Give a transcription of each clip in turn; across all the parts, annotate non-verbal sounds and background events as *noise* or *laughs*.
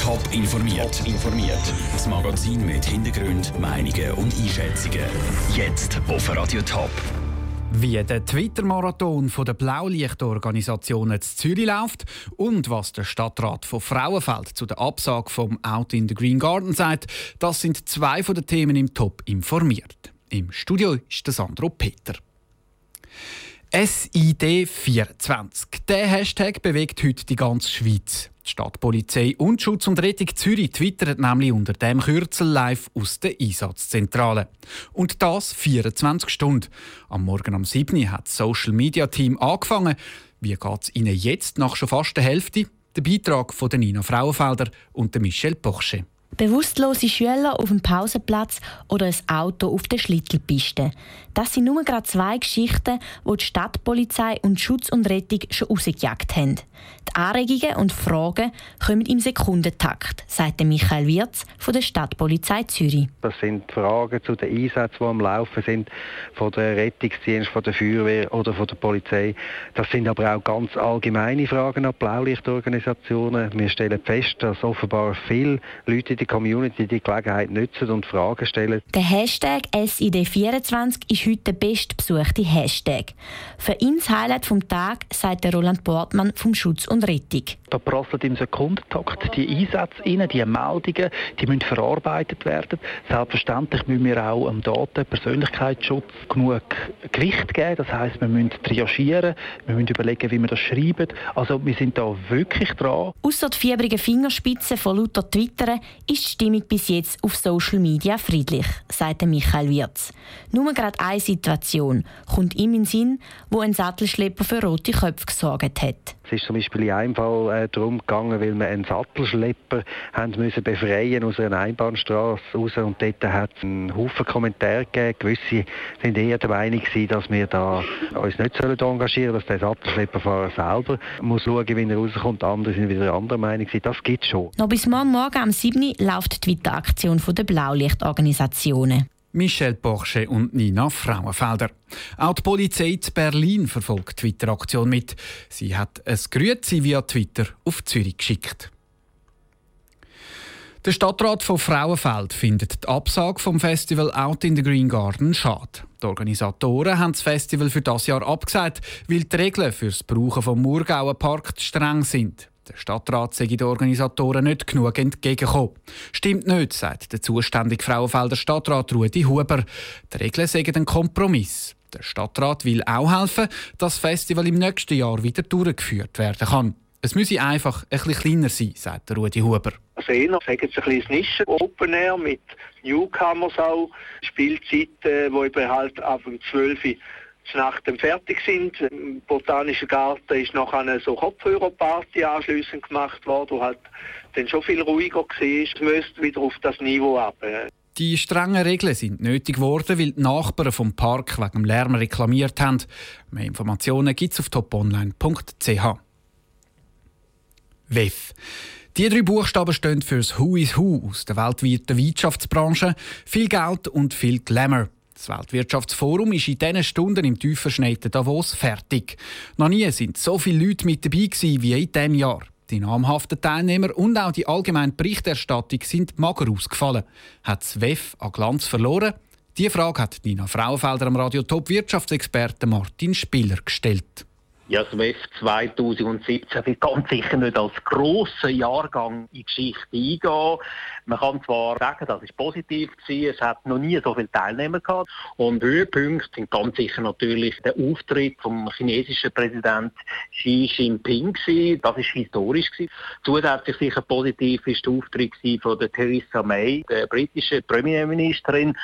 Top informiert. Top informiert. Das Magazin mit Hintergrund, Meinungen und Einschätzungen. Jetzt auf Radio Top. Wie der Twitter-Marathon der Blaulichtorganisationen zu Zürich läuft und was der Stadtrat von Frauenfeld zu der Absage vom Out in the Green Garden sagt, das sind zwei von den Themen im Top informiert. Im Studio ist der Sandro Peter. SID24. Der Hashtag bewegt heute die ganze Schweiz. Die Stadtpolizei und Schutz und Rettung Zürich twittert nämlich unter dem Kürzel live aus der Einsatzzentrale. Und das 24 Stunden. Am Morgen um 7 Uhr hat das Social Media Team angefangen. Wie geht es Ihnen jetzt nach schon fast der Hälfte? Der Beitrag von Nina Frauenfelder und Michel Porsche. Bewusstlose Schüler auf dem Pausenplatz oder ein Auto auf der Schlittelpiste. Das sind nur gerade zwei Geschichten, die die Stadtpolizei und Schutz und Rettung schon rausgejagt haben. Die Anregungen und Fragen kommen im Sekundentakt, sagt Michael Wirz von der Stadtpolizei Zürich. Das sind Fragen zu den Einsätzen, die am Laufen sind, von der Rettungsdienst, von der Feuerwehr oder von der Polizei. Das sind aber auch ganz allgemeine Fragen an Blaulichtorganisationen. Wir stellen fest, dass offenbar viele Leute in der Community die Gelegenheit nutzen und Fragen stellen. Der Hashtag SID24 ist heute der bestbesuchte Hashtag. Für ihn das Highlight vom Tag sagt der Roland Bortmann vom Schutz und Rettung. Da prasseln im Sekundentakt die Einsätze rein, die Meldungen, die müssen verarbeitet werden. Selbstverständlich müssen wir auch am Daten Persönlichkeitsschutz genug Gewicht geben. Das heißt, wir müssen triagieren, wir müssen überlegen, wie wir das schreiben. Also wir sind da wirklich dran. Außer die fiebrigen Fingerspitzen von lauter Twittern ist die Stimmung bis jetzt auf Social Media friedlich, sagt Michael Wirz. Nur gerade eine Situation kommt ihm in den Sinn, wo ein Sattelschlepper für rote Köpfe gesorgt hat. Es ist zum Beispiel in einem Fall äh, darum gegangen, weil wir einen Sattelschlepper haben müssen befreien aus einer Einbahnstraße raus und dort hat es einen Haufen Kommentare gegeben. Gewisse sind eher der Meinung gewesen, dass wir da uns nicht sollen engagieren dass der Sattelschlepperfahrer selber muss schauen, wie er rauskommt. Andere sind wieder anderer Meinung gewesen. Das gibt es schon. Noch bis morgen Morgen am 7. läuft die Twitter-Aktion der Blaulichtorganisationen. Michelle Porsche und Nina Frauenfelder. Auch die Polizei in Berlin verfolgt die Twitter-Aktion mit. Sie hat ein Grüezi via Twitter auf Zürich geschickt. Der Stadtrat von Frauenfeld findet die Absage vom Festival Out in the Green Garden schade. Die Organisatoren haben das Festival für das Jahr abgesagt, weil die Regeln für das Brauchen vom Murgauer Park streng sind. Der Stadtrat sei den Organisatoren nicht genug entgegengekommen. Stimmt nicht, sagt der zuständige Frauenfelder Stadtrat Rudi Huber. Die Regeln sagen ein Kompromiss. Der Stadtrat will auch helfen, dass das Festival im nächsten Jahr wieder durchgeführt werden kann. Es müsse einfach ein bisschen kleiner sein, sagt Rudi Huber. Also eher sagen Sie ein bisschen Nischen Open Air mit Newcomers auch, Spielzeiten, die eben halt ab um 12 Uhr Nacht fertig sind. Im Botanischen Garten ist noch eine so Kopfhörerparty anschliessend gemacht worden, wo halt dann schon viel ruhiger war. Es müsste wieder auf das Niveau ab. Die strengen Regeln sind nötig geworden, weil die Nachbarn vom Park wegen dem Lärm reklamiert haben. Mehr Informationen gibt es auf toponline.ch. WEF. Die drei Buchstaben stehen für das Who is Who aus der weltweiten Wirtschaftsbranche. Viel Geld und viel Glamour. Das Weltwirtschaftsforum ist in diesen Stunden im tief verschneiten Davos fertig. Noch nie sind so viele Leute mit dabei gewesen wie in diesem Jahr. Die namhaften Teilnehmer und auch die allgemeine Berichterstattung sind mager ausgefallen. Hat das WEF an Glanz verloren? Diese Frage hat Nina Frauenfelder am Radio Top Wirtschaftsexperten Martin Spiller gestellt. Ja, das WEF 2017 wird ganz sicher nicht als grosser Jahrgang in die Geschichte eingehen. Man kann zwar sagen, das ist positiv gewesen, es hat noch nie so viele Teilnehmer gehabt. Und Höhepunkte sind ganz sicher natürlich der Auftritt vom chinesischen Präsident Xi Jinping gewesen. Das ist historisch gewesen. Zusätzlich sicher positiv ist der Auftritt von der Theresa May, der britischen Premierministerin.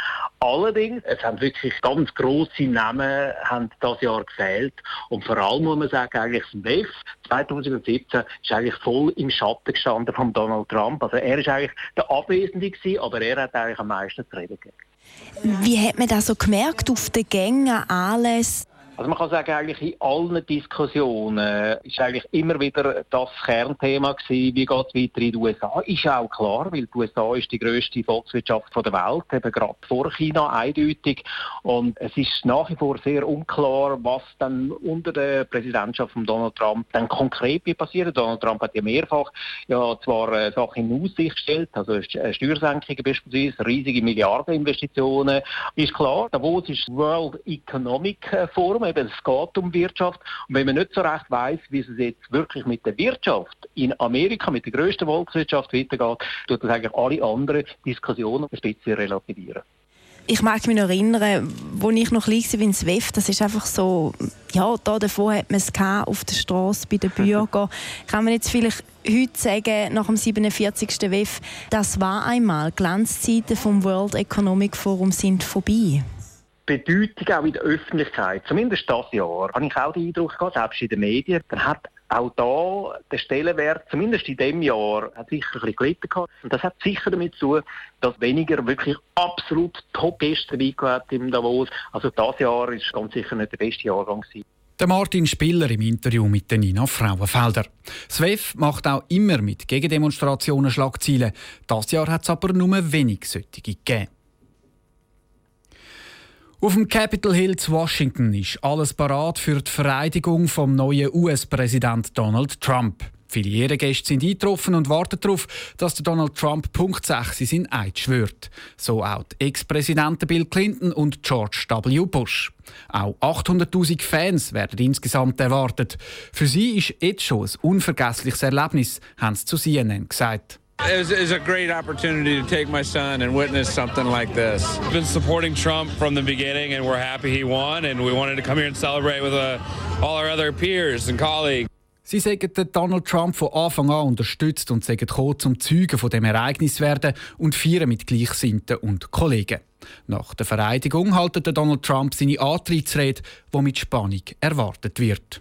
Allerdings, es haben wirklich ganz grosse Namen haben das Jahr gefehlt. Und vor allem muss man sagen, eigentlich das WEF 2017 ist eigentlich voll im Schatten gestanden von Donald Trump. Also er ist eigentlich der Abwesende gewesen, aber er hat eigentlich am meisten zu reden gegeben. Wie hat man das so gemerkt auf den Gängen, alles? Also man kann sagen, eigentlich in allen Diskussionen ist eigentlich immer wieder das Kernthema gewesen, wie geht es weiter in den USA. Ist auch klar, weil die USA ist die grösste Volkswirtschaft der Welt, eben gerade vor China eindeutig. Und es ist nach wie vor sehr unklar, was dann unter der Präsidentschaft von Donald Trump dann konkret wird passieren. Donald Trump hat ja mehrfach ja zwar äh, Sachen in Aussicht gestellt, also äh, Steuersenkungen beispielsweise, riesige Milliardeninvestitionen. Ist klar, Davos ist World Economic Forum, eben es geht um Wirtschaft. Und wenn man nicht so recht weiß, wie es jetzt wirklich mit der Wirtschaft in Amerika, mit der grössten Volkswirtschaft weitergeht, tut das eigentlich alle anderen Diskussionen ein bisschen relativieren ich mag mich noch erinnern, als ich noch klein war in SWEF, das ist einfach so, ja, da davor hat man es auf der Straße bei den Bürgern. *laughs* Kann man jetzt vielleicht heute sagen, nach dem 47. WEF, das war einmal, Glanzzeiten vom World Economic Forum sind vorbei? Bedeutung auch in der Öffentlichkeit, zumindest das Jahr, habe ich auch den Eindruck gehabt, selbst in den Medien, dann hat auch da der Stellenwert, zumindest in diesem Jahr, hat sicher ein bisschen gelitten gehabt. Und das hat sicher damit zu tun, dass weniger wirklich absolut Top-Gäste dabei im Davos. Also das Jahr ist ganz sicher nicht der beste Jahrgang gewesen. Der Martin Spiller im Interview mit Nina Frauenfelder. SWEF macht auch immer mit Gegendemonstrationen Schlagzeilen. Das Jahr hat es aber nur wenig solche gegeben. Auf dem Capitol Hill zu Washington ist alles parat für die Vereidigung vom neuen US-Präsident Donald Trump. Viele Ehrengäste sind eingetroffen und warten darauf, dass Donald Trump Punkt 6 in sein Eid schwört. So auch die Ex-Präsidenten Bill Clinton und George W. Bush. Auch 800.000 Fans werden insgesamt erwartet. Für sie ist jetzt schon ein unvergessliches Erlebnis, haben sie zu CNN gesagt. It was, it was, a great opportunity to take my son and witness something like this. We've been supporting Trump from the beginning, and we're happy he won, and we wanted to come here and celebrate with uh, all our other peers and colleagues. Sie sagen Donald Trump von Anfang an unterstützt und sagen gekommen, zum Zeugen von dem Ereignis werden und feiern mit Gleichsinnten und Kollegen. Nach der Vereidigung haltet Donald Trump seine Antrittsrede, die mit Spannung erwartet wird.